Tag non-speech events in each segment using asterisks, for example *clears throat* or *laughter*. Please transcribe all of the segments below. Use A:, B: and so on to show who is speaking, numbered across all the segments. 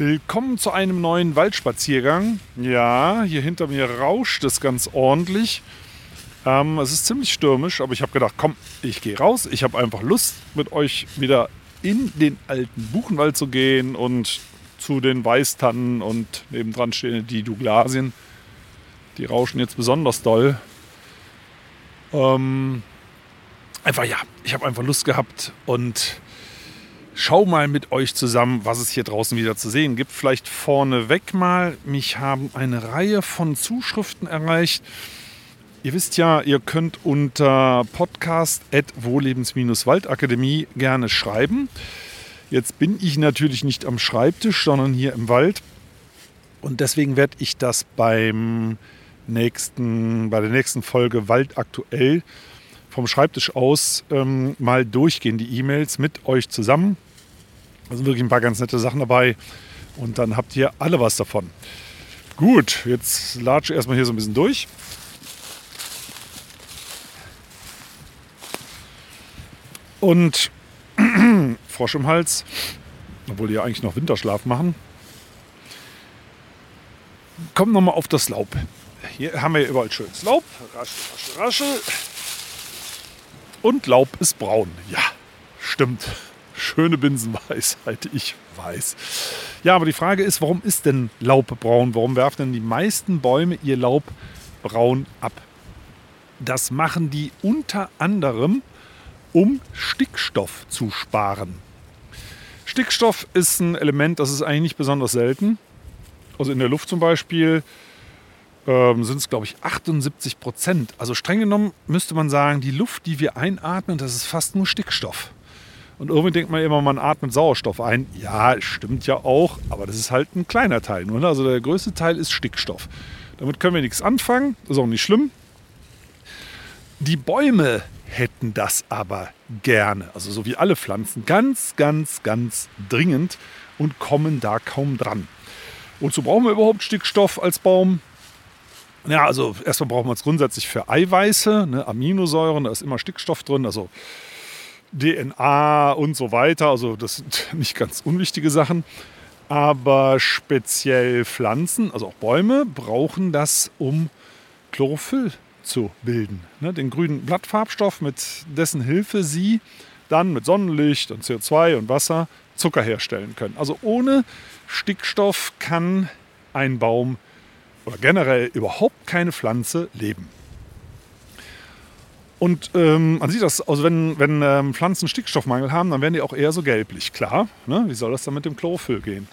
A: Willkommen zu einem neuen Waldspaziergang. Ja, hier hinter mir rauscht es ganz ordentlich. Ähm, es ist ziemlich stürmisch, aber ich habe gedacht, komm, ich gehe raus. Ich habe einfach Lust, mit euch wieder in den alten Buchenwald zu gehen und zu den Weißtannen und nebendran stehen die Douglasien. Die rauschen jetzt besonders doll. Ähm, einfach ja, ich habe einfach Lust gehabt und schau mal mit euch zusammen, was es hier draußen wieder zu sehen gibt. Vielleicht vorneweg mal, mich haben eine Reihe von Zuschriften erreicht. Ihr wisst ja, ihr könnt unter podcast.wohlebens-waldakademie gerne schreiben. Jetzt bin ich natürlich nicht am Schreibtisch, sondern hier im Wald. Und deswegen werde ich das beim nächsten, bei der nächsten Folge Wald aktuell vom Schreibtisch aus ähm, mal durchgehen, die E-Mails mit euch zusammen. Da sind wirklich ein paar ganz nette Sachen dabei. Und dann habt ihr alle was davon. Gut, jetzt latsche erstmal hier so ein bisschen durch. Und *clears throat* Frosch im Hals, obwohl die ja eigentlich noch Winterschlaf machen. Kommen nochmal auf das Laub. Hier haben wir überall schönes Laub. Raschel, raschel, raschel. Und Laub ist braun. Ja, stimmt. Schöne Binsenweisheit, ich weiß. Ja, aber die Frage ist, warum ist denn Laub braun? Warum werfen denn die meisten Bäume ihr Laub braun ab? Das machen die unter anderem, um Stickstoff zu sparen. Stickstoff ist ein Element, das ist eigentlich nicht besonders selten. Also in der Luft zum Beispiel ähm, sind es, glaube ich, 78 Prozent. Also streng genommen müsste man sagen, die Luft, die wir einatmen, das ist fast nur Stickstoff. Und irgendwie denkt man immer, man atmet Sauerstoff ein. Ja, stimmt ja auch, aber das ist halt ein kleiner Teil. Nur, ne? Also der größte Teil ist Stickstoff. Damit können wir nichts anfangen, das ist auch nicht schlimm. Die Bäume hätten das aber gerne, also so wie alle Pflanzen, ganz, ganz, ganz dringend und kommen da kaum dran. Wozu brauchen wir überhaupt Stickstoff als Baum? Ja, also erstmal brauchen wir es grundsätzlich für Eiweiße, ne, Aminosäuren, da ist immer Stickstoff drin, also DNA und so weiter. Also das sind *laughs* nicht ganz unwichtige Sachen. Aber speziell Pflanzen, also auch Bäume, brauchen das, um Chlorophyll zu bilden. Ne, den grünen Blattfarbstoff, mit dessen Hilfe sie dann mit Sonnenlicht und CO2 und Wasser Zucker herstellen können. Also ohne Stickstoff kann ein Baum oder generell überhaupt keine Pflanze leben. Und ähm, man sieht das, also wenn, wenn ähm, Pflanzen Stickstoffmangel haben, dann werden die auch eher so gelblich. Klar, ne? wie soll das dann mit dem Chlorophyll gehen?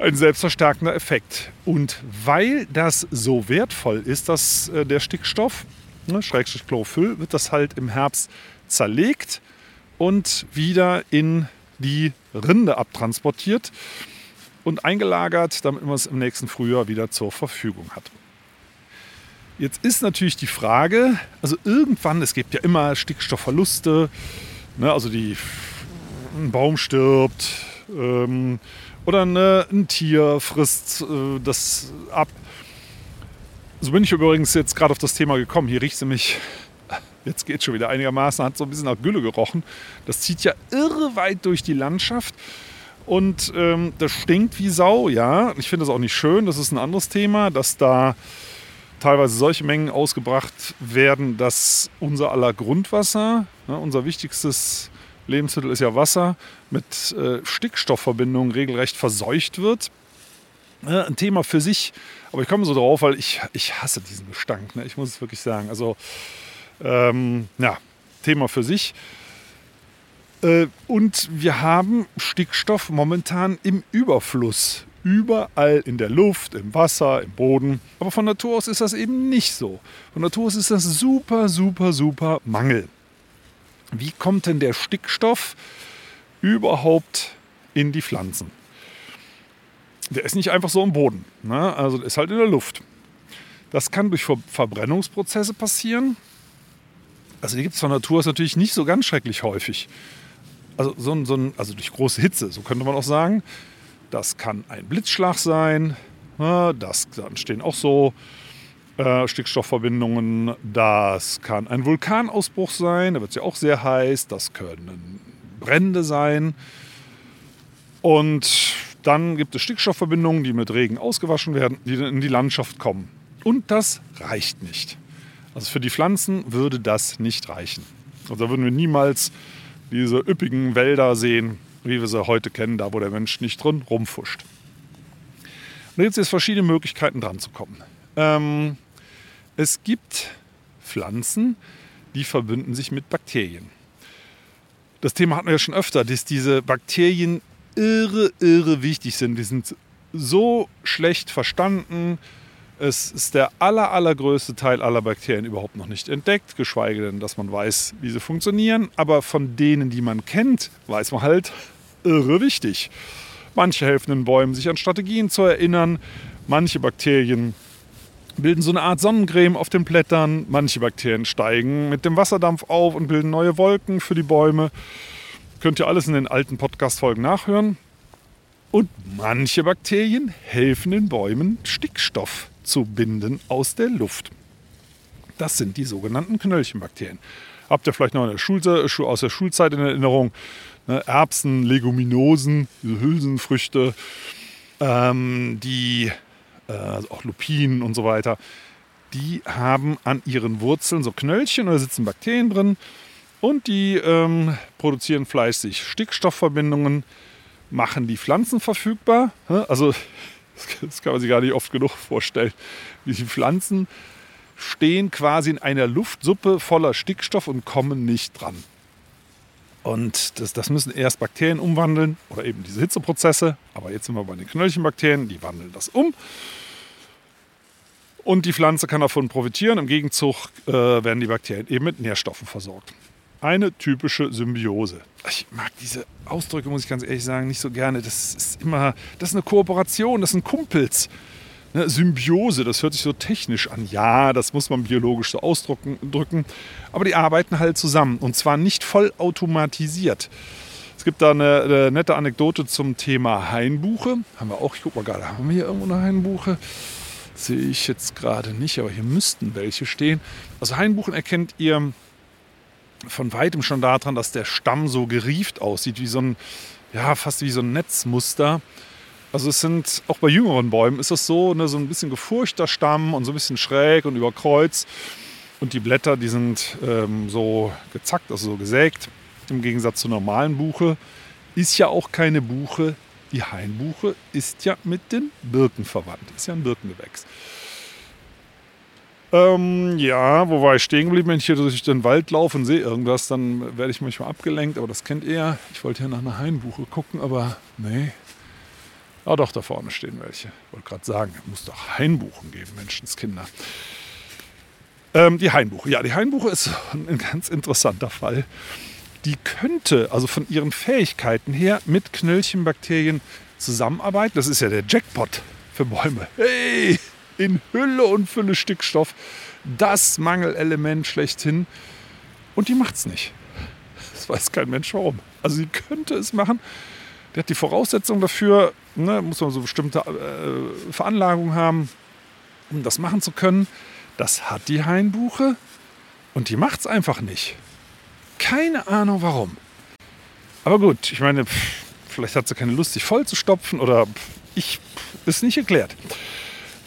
A: Ein selbstverstärkender Effekt. Und weil das so wertvoll ist, dass äh, der Stickstoff, ne, Schrägstrich Chlorophyll, wird das halt im Herbst zerlegt und wieder in die Rinde abtransportiert und eingelagert, damit man es im nächsten Frühjahr wieder zur Verfügung hat. Jetzt ist natürlich die Frage, also irgendwann, es gibt ja immer Stickstoffverluste, ne, also die, ein Baum stirbt ähm, oder ne, ein Tier frisst äh, das ab. So bin ich übrigens jetzt gerade auf das Thema gekommen. Hier riecht es nämlich, jetzt geht es schon wieder einigermaßen, hat so ein bisschen nach Gülle gerochen. Das zieht ja irre weit durch die Landschaft. Und ähm, das stinkt wie Sau, ja. Ich finde das auch nicht schön. Das ist ein anderes Thema, dass da teilweise solche Mengen ausgebracht werden, dass unser aller Grundwasser, ne, unser wichtigstes Lebensmittel ist ja Wasser, mit äh, Stickstoffverbindungen regelrecht verseucht wird. Äh, ein Thema für sich, aber ich komme so drauf, weil ich, ich hasse diesen Gestank, ne? ich muss es wirklich sagen. Also, ähm, ja, Thema für sich. Äh, und wir haben Stickstoff momentan im Überfluss überall in der Luft, im Wasser, im Boden. Aber von Natur aus ist das eben nicht so. Von Natur aus ist das super, super, super Mangel. Wie kommt denn der Stickstoff überhaupt in die Pflanzen. Der ist nicht einfach so im Boden, ne? also ist halt in der Luft. Das kann durch Verbrennungsprozesse passieren. Also die gibt es von Natur aus natürlich nicht so ganz schrecklich häufig. Also, so ein, so ein, also durch große Hitze, so könnte man auch sagen. Das kann ein Blitzschlag sein. Das entstehen auch so äh, Stickstoffverbindungen. Das kann ein Vulkanausbruch sein, da wird es ja auch sehr heiß. Das können Brände sein. Und dann gibt es Stickstoffverbindungen, die mit Regen ausgewaschen werden, die in die Landschaft kommen. Und das reicht nicht. Also für die Pflanzen würde das nicht reichen. Also da würden wir niemals diese üppigen Wälder sehen, wie wir sie heute kennen, da wo der Mensch nicht drin rumfuscht. Und da gibt es jetzt verschiedene Möglichkeiten dran zu kommen. Ähm, es gibt Pflanzen, die verbünden sich mit Bakterien. Das Thema hatten wir ja schon öfter, dass diese Bakterien irre, irre wichtig sind. Die sind so schlecht verstanden. Es ist der aller, allergrößte Teil aller Bakterien überhaupt noch nicht entdeckt, geschweige denn, dass man weiß, wie sie funktionieren. Aber von denen, die man kennt, weiß man halt, irre wichtig. Manche helfen den Bäumen, sich an Strategien zu erinnern. Manche Bakterien bilden so eine Art Sonnencreme auf den Blättern. Manche Bakterien steigen mit dem Wasserdampf auf und bilden neue Wolken für die Bäume. Könnt ihr alles in den alten Podcast-Folgen nachhören. Und manche Bakterien helfen den Bäumen, Stickstoff zu binden aus der Luft. Das sind die sogenannten Knöllchenbakterien. Habt ihr vielleicht noch Schule, aus der Schulzeit in Erinnerung? Ne, Erbsen, Leguminosen, Hülsenfrüchte, ähm, die äh, also auch Lupinen und so weiter, die haben an ihren Wurzeln so Knöllchen, da sitzen Bakterien drin und die ähm, produzieren fleißig Stickstoffverbindungen, machen die Pflanzen verfügbar. Also das kann man sich gar nicht oft genug vorstellen. Die Pflanzen stehen quasi in einer Luftsuppe voller Stickstoff und kommen nicht dran. Und das, das, müssen erst Bakterien umwandeln oder eben diese Hitzeprozesse. Aber jetzt sind wir bei den Knöllchenbakterien, die wandeln das um. Und die Pflanze kann davon profitieren. Im Gegenzug äh, werden die Bakterien eben mit Nährstoffen versorgt. Eine typische Symbiose. Ich mag diese Ausdrücke, muss ich ganz ehrlich sagen, nicht so gerne. Das ist immer, das ist eine Kooperation, das sind Kumpels. Ne, Symbiose, das hört sich so technisch an. Ja, das muss man biologisch so ausdrücken. Aber die arbeiten halt zusammen und zwar nicht vollautomatisiert. Es gibt da eine, eine, nette Anekdote zum Thema Hainbuche. Haben wir auch, ich guck mal gerade, haben wir hier irgendwo eine Hainbuche? Sehe ich jetzt gerade nicht, aber hier müssten welche stehen. Also Hainbuchen erkennt ihr von weitem schon daran, dass der Stamm so gerieft aussieht, wie so ein, ja, fast wie so ein Netzmuster. Also es sind, auch bei jüngeren Bäumen ist es so, ne, so ein bisschen gefurchter Stamm und so ein bisschen schräg und über Kreuz. Und die Blätter, die sind ähm, so gezackt, also so gesägt. Im Gegensatz zur normalen Buche. Ist ja auch keine Buche. Die Hainbuche ist ja mit den Birken verwandt. Ist ja ein Birkengewächs. Ähm, ja, wo war ich stehen geblieben? Wenn ich hier durch den Wald laufe und sehe irgendwas, dann werde ich manchmal abgelenkt. Aber das kennt ihr. Ich wollte hier nach einer Hainbuche gucken, aber nee, Ah, doch, da vorne stehen welche. Ich wollte gerade sagen, es muss doch Hainbuchen geben, Menschenskinder. Ähm, die Hainbuche. Ja, die Hainbuche ist *laughs* ein ganz interessanter Fall. Die könnte also von ihren Fähigkeiten her mit Knöllchenbakterien zusammenarbeiten. Das ist ja der Jackpot für Bäume. Hey, in Hülle und Fülle Stickstoff. Das Mangelelement schlechthin. Und die macht es nicht. Das weiß kein Mensch warum. Also sie könnte es machen. Der hat die Voraussetzung dafür, ne, muss man so bestimmte äh, Veranlagungen haben, um das machen zu können. Das hat die Hainbuche und die macht es einfach nicht. Keine Ahnung warum. Aber gut, ich meine, pff, vielleicht hat sie keine Lust, sich voll zu stopfen oder pff, ich pff, ist nicht erklärt.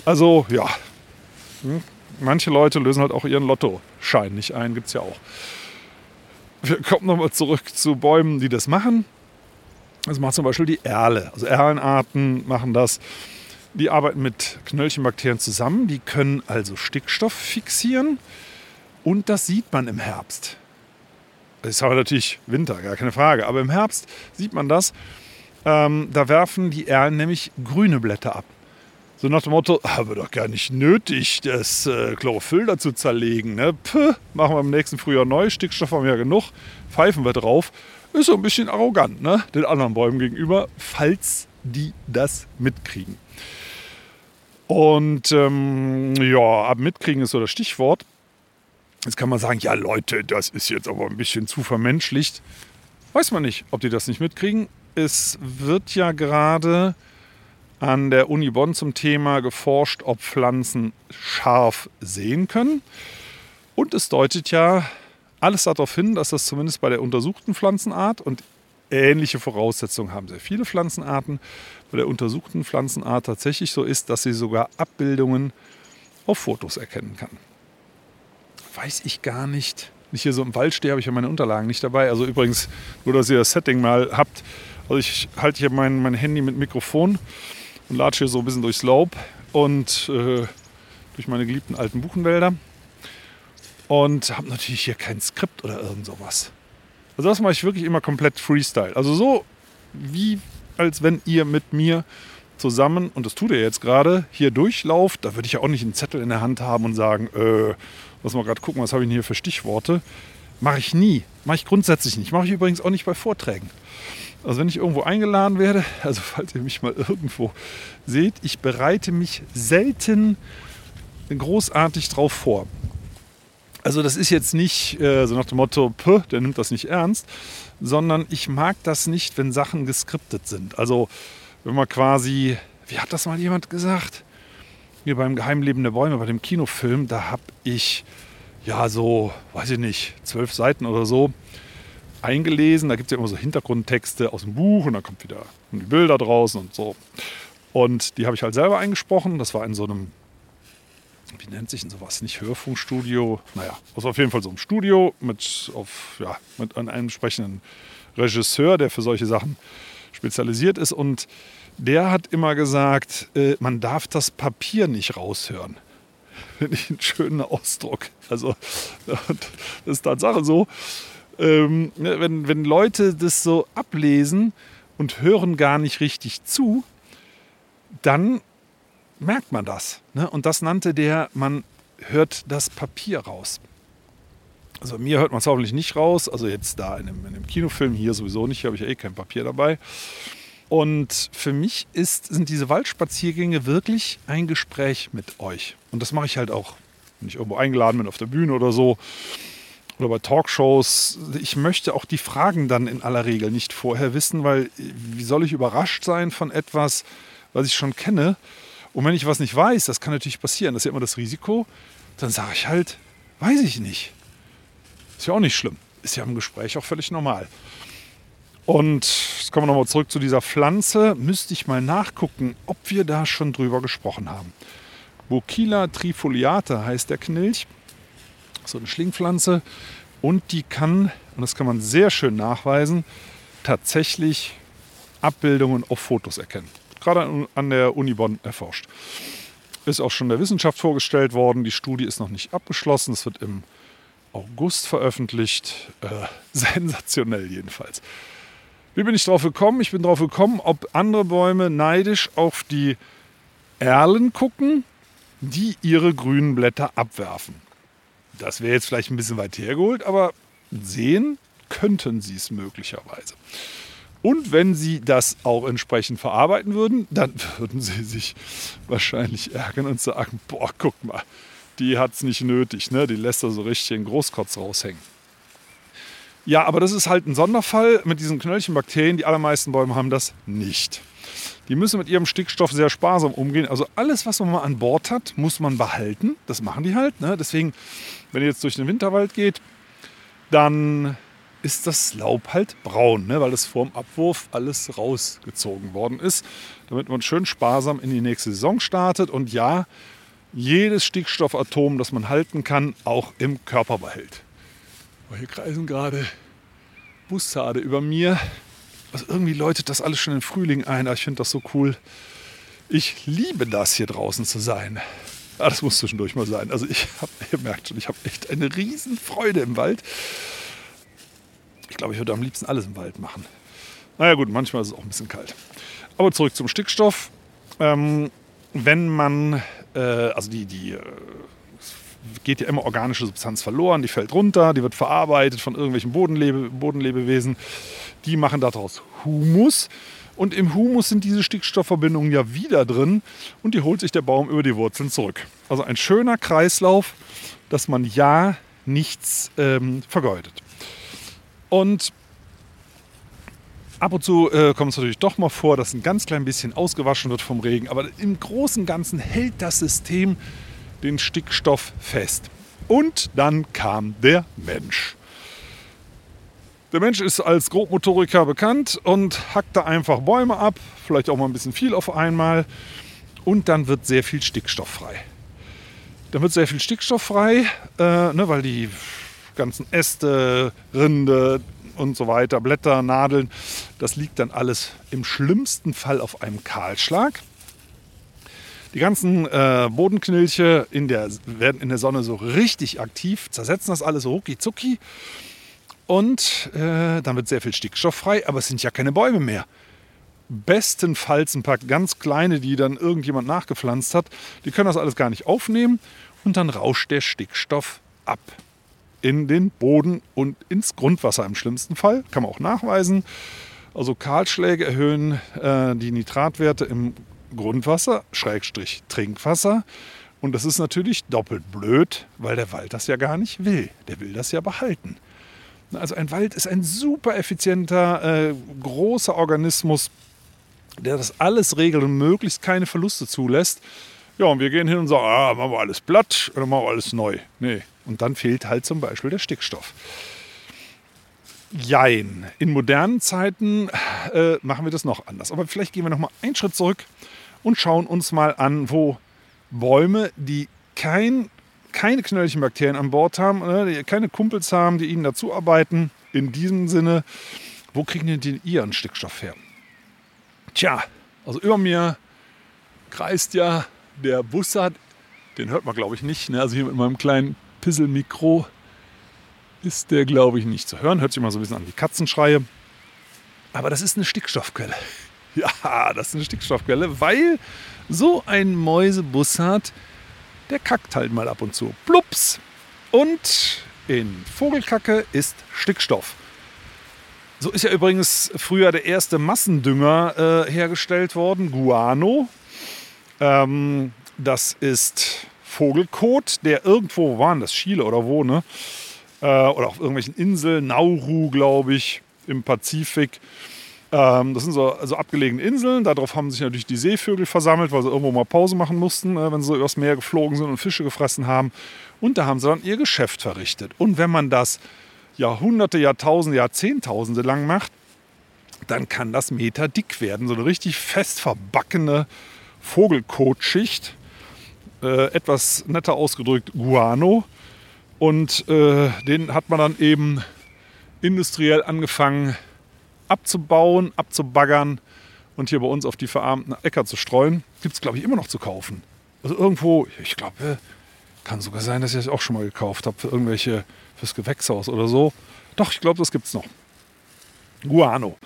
A: Also ja, hm, manche Leute lösen halt auch ihren Lottoschein nicht ein, gibt es ja auch. Wir kommen nochmal zurück zu Bäumen, die das machen. Das macht zum Beispiel die Erle. Also Erlenarten machen das. Die arbeiten mit Knöllchenbakterien zusammen. Die können also Stickstoff fixieren. Und das sieht man im Herbst. Ist aber natürlich Winter, gar keine Frage. Aber im Herbst sieht man das. Ähm, da werfen die Erlen nämlich grüne Blätter ab. So nach dem Motto, haben wir doch gar nicht nötig, das äh, Chlorophyll dazu zerlegen. Ne? Puh, machen wir im nächsten Frühjahr neu, Stickstoff haben wir ja genug, pfeifen wir drauf. Ist so ein bisschen arrogant ne? den anderen Bäumen gegenüber, falls die das mitkriegen. Und ähm, ja, ab mitkriegen ist so das Stichwort. Jetzt kann man sagen, ja Leute, das ist jetzt aber ein bisschen zu vermenschlicht. Weiß man nicht, ob die das nicht mitkriegen. Es wird ja gerade an der Uni Bonn zum Thema geforscht, ob Pflanzen scharf sehen können. Und es deutet ja alles darauf hin, dass das zumindest bei der untersuchten Pflanzenart und ähnliche Voraussetzungen haben sehr viele Pflanzenarten, bei der untersuchten Pflanzenart tatsächlich so ist, dass sie sogar Abbildungen auf Fotos erkennen kann. Weiß ich gar nicht. Wenn ich hier so im Wald stehe, habe ich ja meine Unterlagen nicht dabei. Also übrigens, nur dass ihr das Setting mal habt. Also ich halte hier mein, mein Handy mit Mikrofon und latsche hier so ein bisschen durchs Laub und äh, durch meine geliebten alten Buchenwälder. Und habe natürlich hier kein Skript oder irgend sowas. Also das mache ich wirklich immer komplett Freestyle. Also so wie als wenn ihr mit mir zusammen, und das tut ihr jetzt gerade, hier durchlauft. Da würde ich ja auch nicht einen Zettel in der Hand haben und sagen, äh, lass mal gerade gucken, was habe ich denn hier für Stichworte. Mache ich nie. Mache ich grundsätzlich nicht. Mache ich übrigens auch nicht bei Vorträgen. Also wenn ich irgendwo eingeladen werde, also falls ihr mich mal irgendwo seht, ich bereite mich selten großartig drauf vor. Also das ist jetzt nicht äh, so nach dem Motto, der nimmt das nicht ernst, sondern ich mag das nicht, wenn Sachen geskriptet sind. Also wenn man quasi, wie hat das mal jemand gesagt? Hier beim Geheimleben der Bäume, bei dem Kinofilm, da habe ich ja so, weiß ich nicht, zwölf Seiten oder so eingelesen. Da gibt es ja immer so Hintergrundtexte aus dem Buch und dann kommt wieder die Bilder draußen und so. Und die habe ich halt selber eingesprochen. Das war in so einem, wie nennt sich denn sowas? Nicht Hörfunkstudio. Naja, das war auf jeden Fall so ein Studio mit, auf, ja, mit einem entsprechenden Regisseur, der für solche Sachen spezialisiert ist. Und der hat immer gesagt, äh, man darf das Papier nicht raushören. Finde ich einen schönen Ausdruck. Also, *laughs* das ist Tatsache so ähm, ne, wenn, wenn Leute das so ablesen und hören gar nicht richtig zu, dann merkt man das. Ne? Und das nannte der, man hört das Papier raus. Also mir hört man es hoffentlich nicht raus. Also jetzt da in dem, in dem Kinofilm hier sowieso nicht, habe ich ja eh kein Papier dabei. Und für mich ist, sind diese Waldspaziergänge wirklich ein Gespräch mit euch. Und das mache ich halt auch, wenn ich irgendwo eingeladen bin auf der Bühne oder so oder bei Talkshows, ich möchte auch die Fragen dann in aller Regel nicht vorher wissen, weil wie soll ich überrascht sein von etwas, was ich schon kenne? Und wenn ich was nicht weiß, das kann natürlich passieren, das ist ja immer das Risiko, dann sage ich halt, weiß ich nicht. Ist ja auch nicht schlimm. Ist ja im Gespräch auch völlig normal. Und jetzt kommen wir nochmal zurück zu dieser Pflanze. Müsste ich mal nachgucken, ob wir da schon drüber gesprochen haben. Bukila trifoliata heißt der Knilch so eine Schlingpflanze. Und die kann, und das kann man sehr schön nachweisen, tatsächlich Abbildungen auf Fotos erkennen. Gerade an der Uni Bonn erforscht. Ist auch schon der Wissenschaft vorgestellt worden. Die Studie ist noch nicht abgeschlossen. Es wird im August veröffentlicht. Äh, *laughs* sensationell jedenfalls. Wie bin ich drauf gekommen? Ich bin drauf gekommen, ob andere Bäume neidisch auf die Erlen gucken, die ihre grünen Blätter abwerfen. Das wäre jetzt vielleicht ein bisschen weit hergeholt, aber sehen könnten sie es möglicherweise. Und wenn sie das auch entsprechend verarbeiten würden, dann *laughs* würden sie sich wahrscheinlich ärgern und sagen, boah, guck mal, die hat es nicht nötig, ne? die lässt da so richtig den Großkotz raushängen. Ja, aber das ist halt ein Sonderfall mit diesen Knöllchenbakterien. Die allermeisten Bäume haben das nicht. Die müssen mit ihrem Stickstoff sehr sparsam umgehen. Also alles, was man mal an Bord hat, muss man behalten. Das machen die halt. Ne? Deswegen, wenn ihr jetzt durch den Winterwald geht, dann ist das Laub halt braun, ne? weil es vorm Abwurf alles rausgezogen worden ist, damit man schön sparsam in die nächste Saison startet und ja, jedes Stickstoffatom, das man halten kann, auch im Körper behält. Oh, hier kreisen gerade Bussarde über mir also irgendwie läutet das alles schon im Frühling ein. Ich finde das so cool. Ich liebe das, hier draußen zu sein. Ja, das muss zwischendurch mal sein. Also ich habe, ihr merkt schon, ich habe echt eine riesen Freude im Wald. Ich glaube, ich würde am liebsten alles im Wald machen. Naja gut, manchmal ist es auch ein bisschen kalt. Aber zurück zum Stickstoff. Ähm, wenn man, äh, also die, die äh, geht ja immer organische Substanz verloren, die fällt runter, die wird verarbeitet von irgendwelchen Bodenlebe, Bodenlebewesen. Die machen daraus Humus. Und im Humus sind diese Stickstoffverbindungen ja wieder drin und die holt sich der Baum über die Wurzeln zurück. Also ein schöner Kreislauf, dass man ja nichts ähm, vergeudet. Und ab und zu äh, kommt es natürlich doch mal vor, dass ein ganz klein bisschen ausgewaschen wird vom Regen, aber im Großen und Ganzen hält das System den Stickstoff fest. Und dann kam der Mensch. Der Mensch ist als Grobmotoriker bekannt und hackt da einfach Bäume ab, vielleicht auch mal ein bisschen viel auf einmal. Und dann wird sehr viel Stickstoff frei. Dann wird sehr viel Stickstoff frei, äh, ne, weil die ganzen Äste, Rinde und so weiter, Blätter, Nadeln, das liegt dann alles im schlimmsten Fall auf einem Kahlschlag. Die ganzen äh, Bodenknilche in der, werden in der Sonne so richtig aktiv, zersetzen das alles so rucki zucki. Und äh, dann wird sehr viel Stickstoff frei, aber es sind ja keine Bäume mehr. Bestenfalls ein paar ganz kleine, die dann irgendjemand nachgepflanzt hat. Die können das alles gar nicht aufnehmen und dann rauscht der Stickstoff ab in den Boden und ins Grundwasser im schlimmsten Fall. Kann man auch nachweisen. Also Kahlschläge erhöhen äh, die Nitratwerte im Grundwasser, Schrägstrich Trinkwasser. Und das ist natürlich doppelt blöd, weil der Wald das ja gar nicht will. Der will das ja behalten. Also ein Wald ist ein super effizienter, äh, großer Organismus, der das alles regelt und möglichst keine Verluste zulässt. Ja, und wir gehen hin und sagen, ah, machen wir alles platt oder machen wir alles neu. Nee. Und dann fehlt halt zum Beispiel der Stickstoff. Jein. In modernen Zeiten äh, machen wir das noch anders. Aber vielleicht gehen wir noch mal einen Schritt zurück und schauen uns mal an, wo Bäume, die kein keine Knöllchenbakterien an Bord haben, ne, keine Kumpels haben, die ihnen dazu arbeiten. In diesem Sinne, wo kriegen die denn ihren Stickstoff her? Tja, also über mir kreist ja der Bussard. Den hört man, glaube ich, nicht. Ne? Also hier mit meinem kleinen Pisselmikro ist der, glaube ich, nicht zu hören. Hört sich mal so ein bisschen an wie Katzenschreie. Aber das ist eine Stickstoffquelle. *laughs* Ja, das ist eine Stickstoffquelle, weil so ein Mäusebussard der kackt halt mal ab und zu. Plups! Und in Vogelkacke ist Stickstoff. So ist ja übrigens früher der erste Massendünger äh, hergestellt worden, Guano. Ähm, das ist Vogelkot, der irgendwo, wo waren das, Chile oder wo, ne? Äh, oder auf irgendwelchen Inseln, Nauru, glaube ich, im Pazifik. Ähm, das sind so also abgelegene Inseln. Darauf haben sich natürlich die Seevögel versammelt, weil sie irgendwo mal Pause machen mussten, äh, wenn sie übers Meer geflogen sind und Fische gefressen haben. Und da haben sie dann ihr Geschäft verrichtet. Und wenn man das Jahrhunderte, Jahrtausende, Jahrzehntausende lang macht, dann kann das Meter dick werden. So eine richtig fest verbackene Vogelkotschicht. Äh, etwas netter ausgedrückt Guano. Und äh, den hat man dann eben industriell angefangen abzubauen, abzubaggern und hier bei uns auf die verarmten Äcker zu streuen. Gibt es, glaube ich, immer noch zu kaufen. Also irgendwo, ich glaube, kann sogar sein, dass ich das auch schon mal gekauft habe für irgendwelche, fürs Gewächshaus oder so. Doch, ich glaube, das gibt es noch. Guano.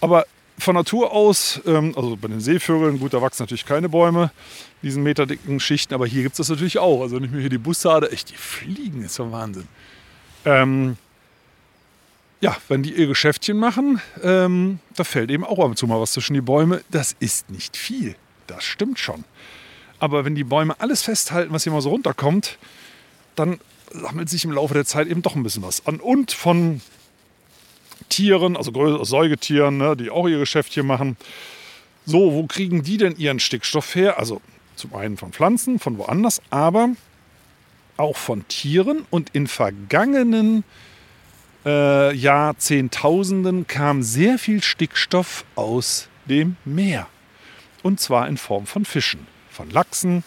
A: Aber von Natur aus, ähm, also bei den Seevögeln, gut, da wachsen natürlich keine Bäume, diesen meterdicken Schichten, aber hier gibt es das natürlich auch. Also wenn ich mir hier die Bussarde, echt, die fliegen, ist ja Wahnsinn. Ähm, ja, wenn die ihr Geschäftchen machen, ähm, da fällt eben auch ab und zu mal was zwischen die Bäume. Das ist nicht viel. Das stimmt schon. Aber wenn die Bäume alles festhalten, was hier mal so runterkommt, dann sammelt sich im Laufe der Zeit eben doch ein bisschen was an. Und von Tieren, also Säugetieren, ne, die auch ihr Geschäftchen machen. So, wo kriegen die denn ihren Stickstoff her? Also zum einen von Pflanzen, von woanders, aber auch von Tieren. Und in vergangenen äh, Jahrzehntausenden kam sehr viel Stickstoff aus dem Meer. Und zwar in Form von Fischen, von Lachsen,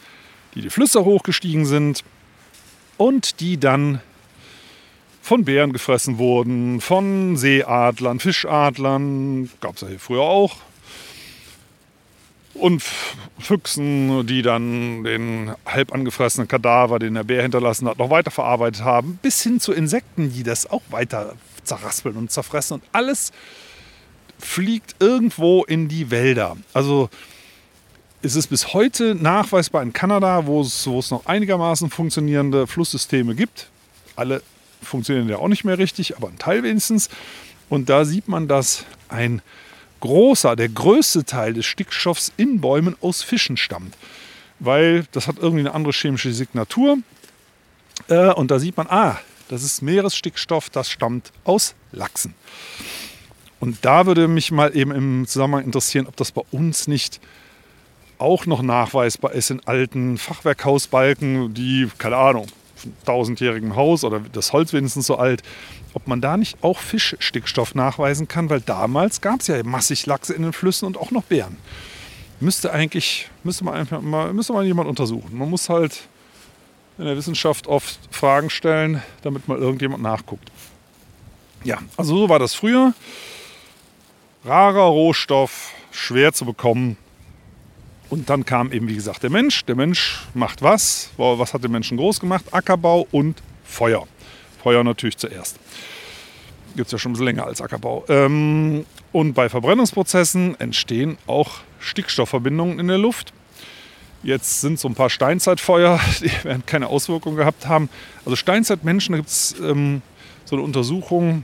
A: die die Flüsse hochgestiegen sind und die dann von Bären gefressen wurden, von Seeadlern, Fischadlern, gab es ja hier früher auch, und Füchsen, die dann den halb angefressenen Kadaver, den der Bär hinterlassen hat, noch weiter verarbeitet haben, bis hin zu Insekten, die das auch weiter zerraspeln und zerfressen und alles fliegt irgendwo in die Wälder. Also es ist bis heute nachweisbar in Kanada, wo es, wo es noch einigermaßen funktionierende Flusssysteme gibt. Alle funktionieren ja auch nicht mehr richtig, aber ein Teil wenigstens. Und da sieht man, dass ein großer, der größte Teil des Stickstoffs in Bäumen aus Fischen stammt. Weil das hat irgendwie eine andere chemische Signatur. Äh, und da sieht man, ah, das ist Meeresstickstoff, das stammt aus Lachsen. Und da würde mich mal eben im Zusammenhang interessieren, ob das bei uns nicht auch noch nachweisbar ist in alten Fachwerkhausbalken, die, keine Ahnung, tausendjährigen Haus oder das Holz wenigstens so alt, ob man da nicht auch Fischstickstoff nachweisen kann, weil damals gab es ja massig Lachse in den Flüssen und auch noch Bären. Müsste eigentlich, müsste man einfach mal, müsste mal jemand untersuchen. Man muss halt in der Wissenschaft oft Fragen stellen, damit mal irgendjemand nachguckt. Ja, also so war das früher. Rarer Rohstoff, schwer zu bekommen. Und dann kam eben, wie gesagt, der Mensch. Der Mensch macht was? Was hat den Menschen groß gemacht? Ackerbau und Feuer. Feuer natürlich zuerst. Gibt es ja schon ein bisschen länger als Ackerbau. Ähm, und bei Verbrennungsprozessen entstehen auch Stickstoffverbindungen in der Luft. Jetzt sind so ein paar Steinzeitfeuer, *laughs* die werden keine Auswirkungen gehabt haben. Also Steinzeitmenschen, da gibt es ähm, so eine Untersuchung,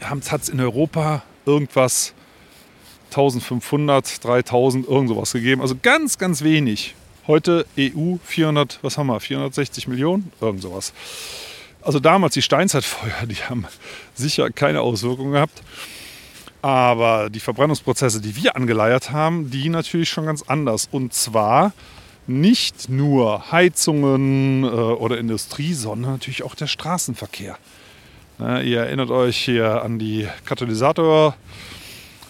A: hat es in Europa irgendwas 1500, 3000, irgend sowas gegeben. Also ganz, ganz wenig. Heute EU 400, was haben wir, 460 Millionen, irgend sowas. Also damals die Steinzeitfeuer, die haben sicher keine Auswirkungen gehabt. Aber die Verbrennungsprozesse, die wir angeleiert haben, die natürlich schon ganz anders. Und zwar nicht nur Heizungen äh, oder Industrie, sondern natürlich auch der Straßenverkehr. Ihr erinnert euch hier an die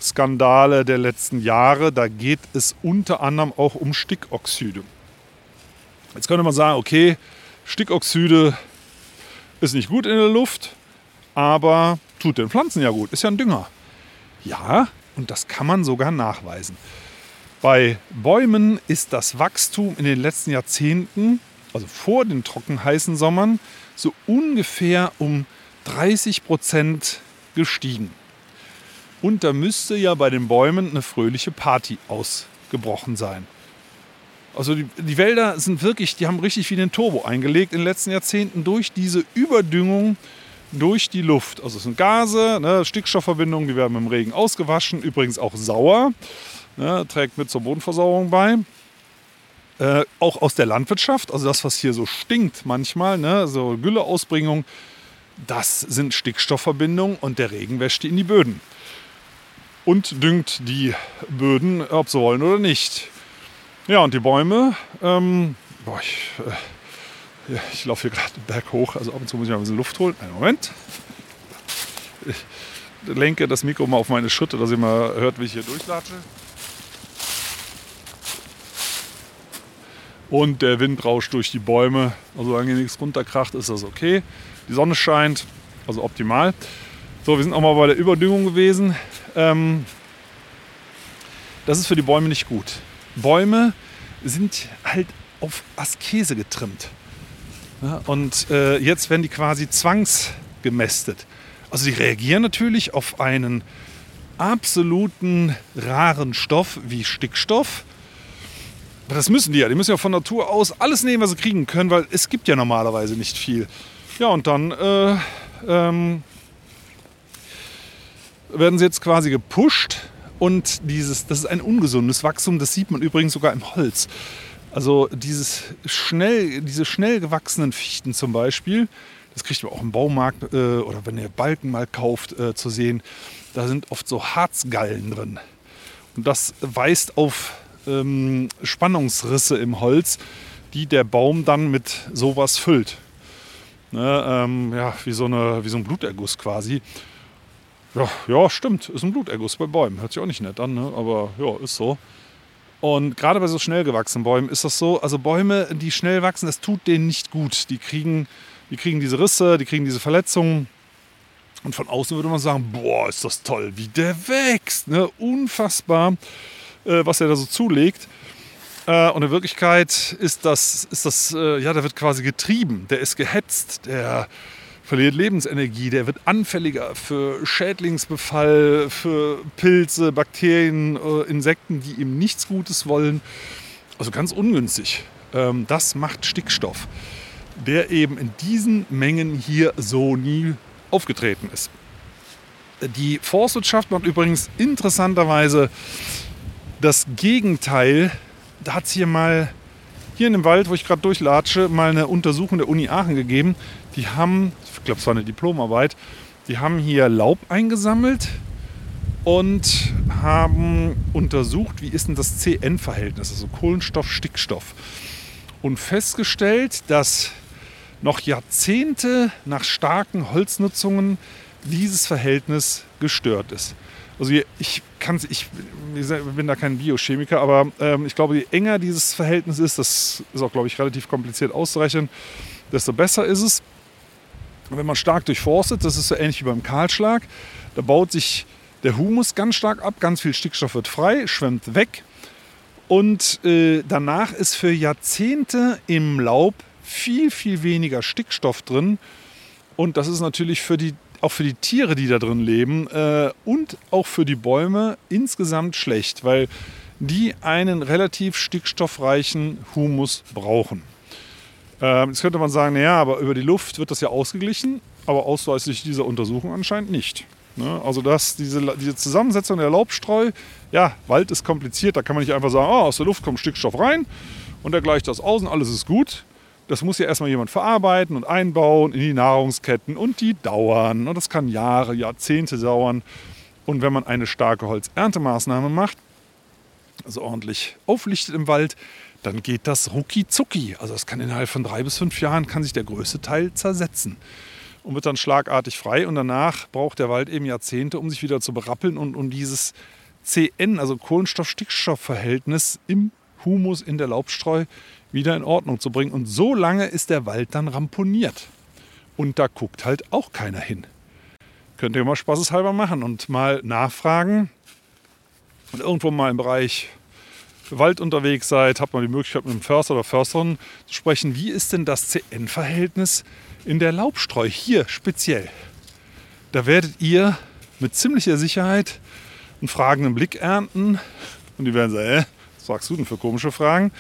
A: Katalysatorskandale der letzten Jahre. Da geht es unter anderem auch um Stickoxide. Jetzt könnte man sagen, okay, Stickoxide ist nicht gut in der Luft, aber tut den Pflanzen ja gut, ist ja ein Dünger. Ja, und das kann man sogar nachweisen. Bei Bäumen ist das Wachstum in den letzten Jahrzehnten, also vor den trocken heißen Sommern, so ungefähr um 30 Prozent gestiegen. Und da müsste ja bei den Bäumen eine fröhliche Party ausgebrochen sein. Also die, die, Wälder sind wirklich, die haben richtig wie den Turbo eingelegt in den letzten Jahrzehnten durch diese Überdüngung durch die Luft. Also es sind Gase, ne, Stickstoffverbindungen, die werden dem Regen ausgewaschen, übrigens auch sauer, ne, trägt mit zur Bodenversauerung bei. Äh, auch aus der Landwirtschaft, also das, was hier so stinkt manchmal, ne, so Gülleausbringung, das sind Stickstoffverbindungen und der Regen wäscht die in die Böden. Und düngt die Böden, ob sie wollen oder nicht. Ja, und die Bäume, ähm, boah, ich, äh, ich laufe hier gerade den Berg hoch, also ab und zu muss ich mal ein bisschen Luft holen. Einen Moment. Ich lenke das Mikro mal auf meine Schritte, dass ihr mal hört, wie ich hier durchlatsche. Und der Wind rauscht durch die Bäume. Also solange nichts runterkracht, ist das okay. Die Sonne scheint, also optimal. So, wir sind auch mal bei der Überdüngung gewesen. Ähm, das ist für die Bäume nicht gut. Bäume sind halt auf Askese getrimmt. Ja, und äh, jetzt werden die quasi zwangsgemästet. Also die reagieren natürlich auf einen absoluten raren Stoff wie Stickstoff. Aber das müssen die ja. Die müssen ja von Natur aus alles nehmen, was sie kriegen können, weil es gibt ja normalerweise nicht viel. Ja, und dann äh, ähm, werden sie jetzt quasi gepusht. Und dieses, das ist ein ungesundes Wachstum, das sieht man übrigens sogar im Holz. Also dieses schnell, diese schnell gewachsenen Fichten zum Beispiel, das kriegt man auch im Baumarkt äh, oder wenn ihr Balken mal kauft äh, zu sehen, da sind oft so Harzgallen drin. Und das weist auf ähm, Spannungsrisse im Holz, die der Baum dann mit sowas füllt. Ne, ähm, ja, wie so, eine, wie so ein Bluterguss quasi. Ja, ja, stimmt, ist ein Bluterguss bei Bäumen. Hört sich auch nicht nett an, ne? aber ja, ist so. Und gerade bei so schnell gewachsenen Bäumen ist das so, also Bäume, die schnell wachsen, das tut denen nicht gut. Die kriegen, die kriegen diese Risse, die kriegen diese Verletzungen. Und von außen würde man sagen, boah, ist das toll, wie der wächst. Ne? Unfassbar, äh, was er da so zulegt. Äh, und in Wirklichkeit ist das, ist das äh, ja, der wird quasi getrieben, der ist gehetzt, der verliert Lebensenergie, der wird anfälliger für Schädlingsbefall, für Pilze, Bakterien, äh, Insekten, die ihm nichts Gutes wollen. Also ganz ungünstig. Ähm, das macht Stickstoff, der eben in diesen Mengen hier so nie aufgetreten ist. Die Forstwirtschaft macht übrigens interessanterweise das Gegenteil. Da hat es hier mal, hier in dem Wald, wo ich gerade durchlatsche, mal eine Untersuchung der Uni Aachen gegeben. Die haben, ich glaube, es war eine Diplomarbeit, die haben hier Laub eingesammelt und haben untersucht, wie ist denn das CN-Verhältnis, also Kohlenstoff-Stickstoff. Und festgestellt, dass noch Jahrzehnte nach starken Holznutzungen dieses Verhältnis gestört ist. Also ich, kann's, ich bin da kein Biochemiker, aber ähm, ich glaube, je enger dieses Verhältnis ist, das ist auch, glaube ich, relativ kompliziert auszurechnen, desto besser ist es. Wenn man stark durchforstet, das ist so ähnlich wie beim Kahlschlag, da baut sich der Humus ganz stark ab, ganz viel Stickstoff wird frei, schwemmt weg und äh, danach ist für Jahrzehnte im Laub viel, viel weniger Stickstoff drin und das ist natürlich für die auch für die Tiere, die da drin leben äh, und auch für die Bäume insgesamt schlecht, weil die einen relativ stickstoffreichen Humus brauchen. Ähm, jetzt könnte man sagen, naja, aber über die Luft wird das ja ausgeglichen, aber ausweislich dieser Untersuchung anscheinend nicht. Ne? Also das, diese, diese Zusammensetzung der Laubstreu, ja, Wald ist kompliziert, da kann man nicht einfach sagen, oh, aus der Luft kommt Stickstoff rein und der gleicht das aus und alles ist gut. Das muss ja erstmal jemand verarbeiten und einbauen in die Nahrungsketten und die dauern. Und das kann Jahre, Jahrzehnte dauern. Und wenn man eine starke Holzerntemaßnahme macht, also ordentlich auflichtet im Wald, dann geht das rucki zucki. Also das kann innerhalb von drei bis fünf Jahren kann sich der größte Teil zersetzen und wird dann schlagartig frei. Und danach braucht der Wald eben Jahrzehnte, um sich wieder zu berappeln und um dieses CN, also Kohlenstoff-Stickstoff-Verhältnis im Humus in der Laubstreu wieder in Ordnung zu bringen. Und so lange ist der Wald dann ramponiert. Und da guckt halt auch keiner hin. Könnt ihr mal spaßeshalber machen und mal nachfragen. Und irgendwo mal im Bereich Wald unterwegs seid, habt man die Möglichkeit mit einem Förster oder Försterin zu sprechen. Wie ist denn das CN-Verhältnis in der Laubstreu hier speziell? Da werdet ihr mit ziemlicher Sicherheit einen fragenden Blick ernten. Und die werden sagen, was sagst du denn für komische Fragen?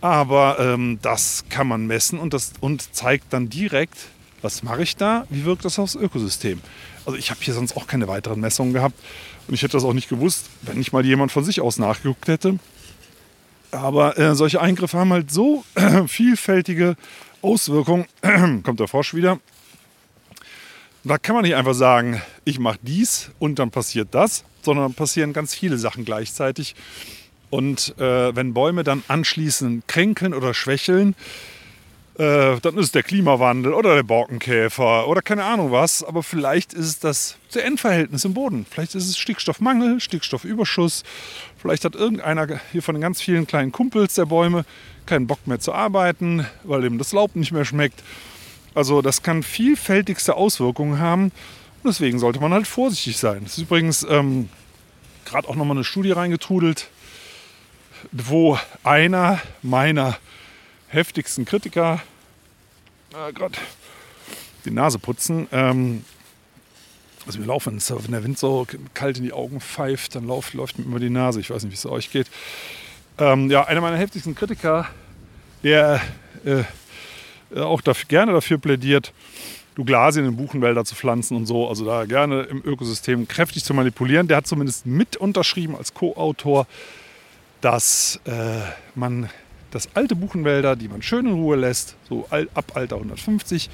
A: Aber ähm, das kann man messen und, das, und zeigt dann direkt, was mache ich da, wie wirkt das aufs Ökosystem. Also ich habe hier sonst auch keine weiteren Messungen gehabt und ich hätte das auch nicht gewusst, wenn nicht mal jemand von sich aus nachgeguckt hätte. Aber äh, solche Eingriffe haben halt so äh, *clears throat* vielfältige Auswirkungen. *clears throat* Kommt der Frosch wieder. Da kann man nicht einfach sagen, ich mache dies und dann passiert das, sondern passieren ganz viele Sachen gleichzeitig. Und äh, wenn Bäume dann anschließend kränkeln oder schwächeln, äh, dann ist es der Klimawandel oder der Borkenkäfer oder keine Ahnung was. Aber vielleicht ist es das CN-Verhältnis im Boden. Vielleicht ist es Stickstoffmangel, Stickstoffüberschuss. Vielleicht hat irgendeiner hier von den ganz vielen kleinen Kumpels der Bäume keinen Bock mehr zu arbeiten, weil ihm das Laub nicht mehr schmeckt. Also das kann vielfältigste Auswirkungen haben. Und deswegen sollte man halt vorsichtig sein. Das ist übrigens ähm, gerade auch nochmal eine Studie reingetrudelt wo einer meiner heftigsten Kritiker äh, gerade die Nase putzen. Ähm, also wir laufen, wenn der Wind so kalt in die Augen pfeift, dann läuft, läuft mir immer die Nase. Ich weiß nicht, wie es euch geht. Ähm, ja, einer meiner heftigsten Kritiker, der äh, auch dafür, gerne dafür plädiert, Douglasien in Buchenwälder zu pflanzen und so, also da gerne im Ökosystem kräftig zu manipulieren. Der hat zumindest mit unterschrieben als Co-Autor dass äh, man das alte Buchenwälder, die man schön in Ruhe lässt, so ab Alter 150,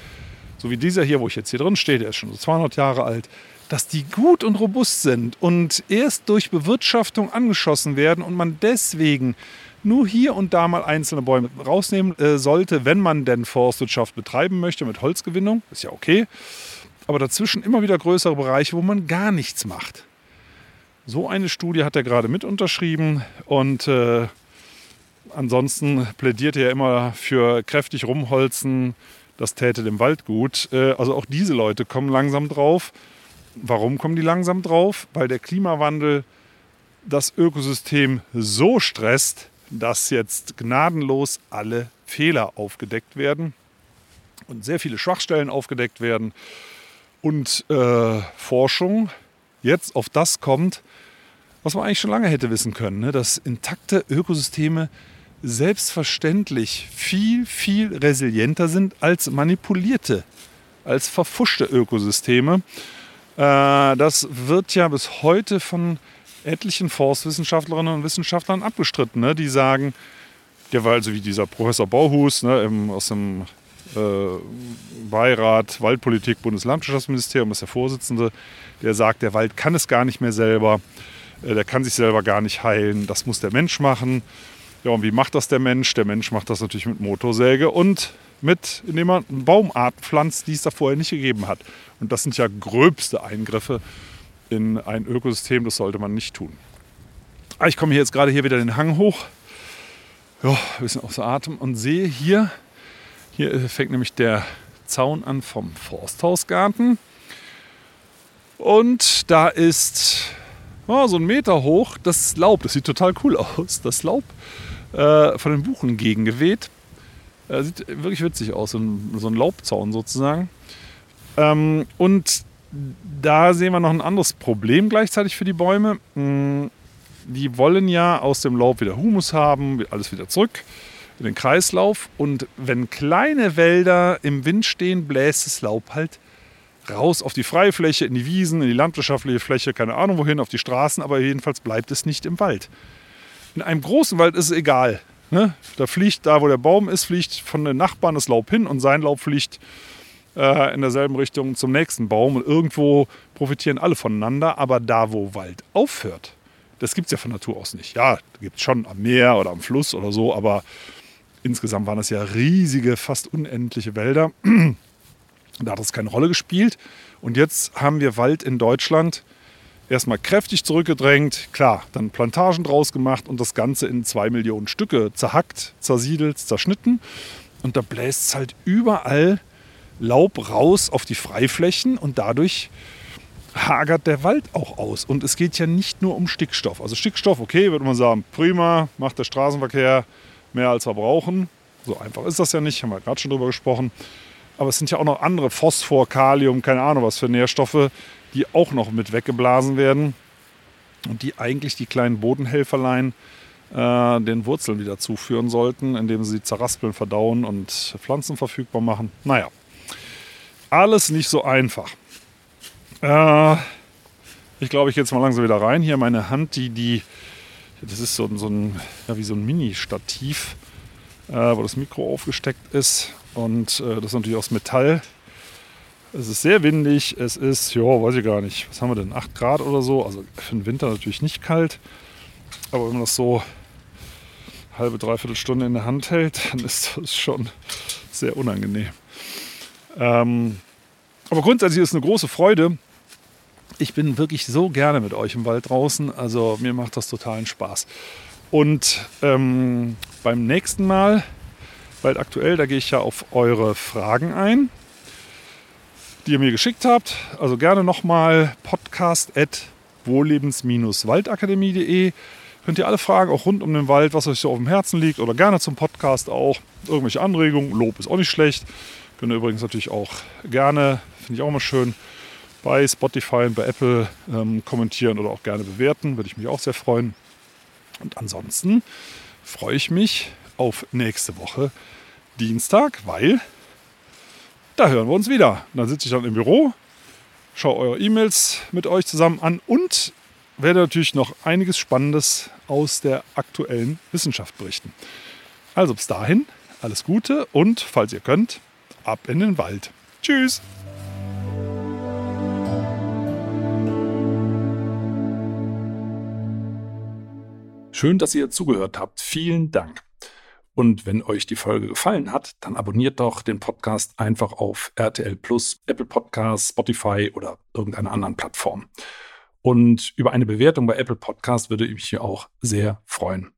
A: so wie dieser hier, wo ich jetzt hier drin stehe, der ist schon so 200 Jahre alt, dass die gut und robust sind und erst durch Bewirtschaftung angeschossen werden und man deswegen nur hier und da mal einzelne Bäume rausnehmen äh, sollte, wenn man denn Forstwirtschaft betreiben möchte mit Holzgewinnung, ist ja okay. Aber dazwischen immer wieder größere Bereiche, wo man gar nichts macht. So eine Studie hat er gerade mit unterschrieben und äh, ansonsten plädiert er immer für kräftig rumholzen. Das täte dem Wald gut. Äh, also auch diese Leute kommen langsam drauf. Warum kommen die langsam drauf? Weil der Klimawandel das Ökosystem so stresst, dass jetzt gnadenlos alle Fehler aufgedeckt werden. und sehr viele Schwachstellen aufgedeckt werden und äh, Forschung jetzt auf das kommt, was man eigentlich schon lange hätte wissen können, ne? dass intakte Ökosysteme selbstverständlich viel, viel resilienter sind als manipulierte, als verfuschte Ökosysteme. Äh, das wird ja bis heute von etlichen Forstwissenschaftlerinnen und Wissenschaftlern abgestritten, ne? die sagen, der war also wie dieser Professor Bauhus ne, aus dem äh, Beirat Waldpolitik Bundeslandwirtschaftsministerium ist der Vorsitzende, der sagt, der Wald kann es gar nicht mehr selber, äh, der kann sich selber gar nicht heilen, das muss der Mensch machen. Ja, und wie macht das der Mensch? Der Mensch macht das natürlich mit Motorsäge und mit, indem er Baumarten pflanzt, die es da vorher nicht gegeben hat. Und das sind ja gröbste Eingriffe in ein Ökosystem, das sollte man nicht tun. Ah, ich komme hier jetzt gerade hier wieder den Hang hoch, ja, ein bisschen außer Atem und sehe hier hier fängt nämlich der Zaun an vom Forsthausgarten. Und da ist oh, so ein Meter hoch das Laub. Das sieht total cool aus. Das Laub äh, von den Buchen gegengeweht. Äh, sieht wirklich witzig aus, so ein, so ein Laubzaun sozusagen. Ähm, und da sehen wir noch ein anderes Problem gleichzeitig für die Bäume. Mm, die wollen ja aus dem Laub wieder Humus haben, alles wieder zurück in den Kreislauf. Und wenn kleine Wälder im Wind stehen, bläst das Laub halt raus auf die freie Fläche, in die Wiesen, in die landwirtschaftliche Fläche, keine Ahnung wohin, auf die Straßen, aber jedenfalls bleibt es nicht im Wald. In einem großen Wald ist es egal. Ne? Da fliegt, da wo der Baum ist, fliegt von den Nachbarn das Laub hin und sein Laub fliegt äh, in derselben Richtung zum nächsten Baum. Und irgendwo profitieren alle voneinander. Aber da, wo Wald aufhört, das gibt es ja von Natur aus nicht. Ja, gibt es schon am Meer oder am Fluss oder so, aber Insgesamt waren das ja riesige, fast unendliche Wälder. *clears throat* Da hat es keine Rolle gespielt. Und jetzt haben wir Wald in Deutschland erstmal kräftig zurückgedrängt, klar, dann Plantagen draus gemacht und das Ganze in zwei Millionen Stücke zerhackt, zersiedelt, zerschnitten. Und da bläst es halt überall Laub raus auf die Freiflächen und dadurch hagert der Wald auch aus. Und es geht ja nicht nur um Stickstoff. Also Stickstoff, okay, würde man sagen, prima, macht der Straßenverkehr, mehr als wir brauchen. So einfach ist das ja nicht, haben wir gerade schon drüber gesprochen. Aber es sind ja auch noch andere, Phosphor, Kalium, keine Ahnung was für Nährstoffe, die auch noch mit weggeblasen werden und die eigentlich die kleinen Bodenhelferlein äh, den Wurzeln wieder zuführen sollten, indem sie zerraspeln, verdauen und Pflanzen verfügbar machen. Naja, alles nicht so einfach. Äh, ich glaube, ich gehe jetzt mal langsam wieder rein. Hier meine Hand, die die das ist so, so ein, ja, wie so ein Mini-Stativ, äh, wo das Mikro aufgesteckt ist. Und äh, das ist natürlich aus Metall. Es ist sehr windig. Es ist, ja, weiß ich gar nicht, was haben wir denn, 8 Grad oder so. Also für den Winter natürlich nicht kalt. Aber wenn man das so halbe, dreiviertel Stunde in der Hand hält, dann ist das schon sehr unangenehm. Ähm, aber grundsätzlich ist es eine große Freude, ich bin wirklich so gerne mit euch im Wald draußen. Also mir macht das totalen Spaß. Und ähm, beim nächsten Mal, bald aktuell, da gehe ich ja auf eure Fragen ein, die ihr mir geschickt habt. Also gerne nochmal podcast at wohllebens-waldakademie.de. Könnt ihr alle Fragen, auch rund um den Wald, was euch so auf dem Herzen liegt oder gerne zum Podcast auch. Irgendwelche Anregungen, Lob ist auch nicht schlecht. Könnt ihr übrigens natürlich auch gerne, finde ich auch mal schön, bei Spotify und bei Apple ähm, kommentieren oder auch gerne bewerten. Würde ich mich auch sehr freuen. Und ansonsten freue ich mich auf nächste Woche Dienstag, weil da hören wir uns wieder. dann sitze ich dann im Büro, schaue eure E-Mails mit euch zusammen an und werde natürlich noch einiges Spannendes aus der aktuellen Wissenschaft berichten. Also bis dahin, alles Gute und falls ihr könnt, ab in den Wald. Tschüss! Schön, dass ihr zugehört habt. Vielen Dank. Und wenn euch die Folge gefallen hat, dann abonniert doch den Podcast einfach auf RTL Plus, Apple Podcasts, Spotify oder irgendeiner anderen Plattform. Und über eine Bewertung bei Apple Podcast würde ich mich hier auch sehr freuen.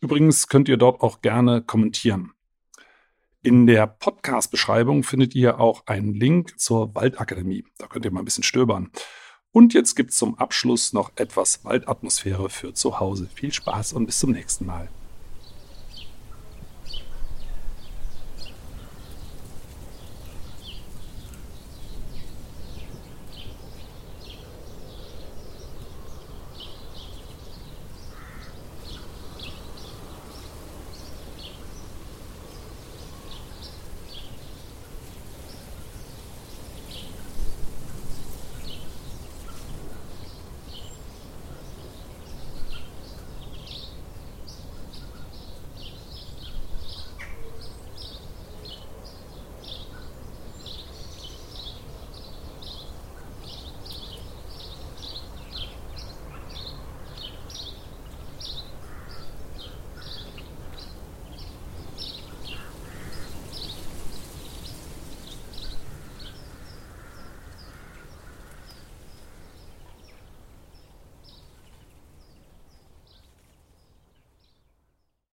A: Übrigens könnt ihr dort auch gerne kommentieren. In der Podcast-Beschreibung findet ihr auch einen Link zur Waldakademie. Da könnt ihr mal ein bisschen stöbern. Und jetzt gibt es zum Abschluss noch etwas Waldatmosphäre für zu Hause. Viel Spaß und bis zum nächsten Mal.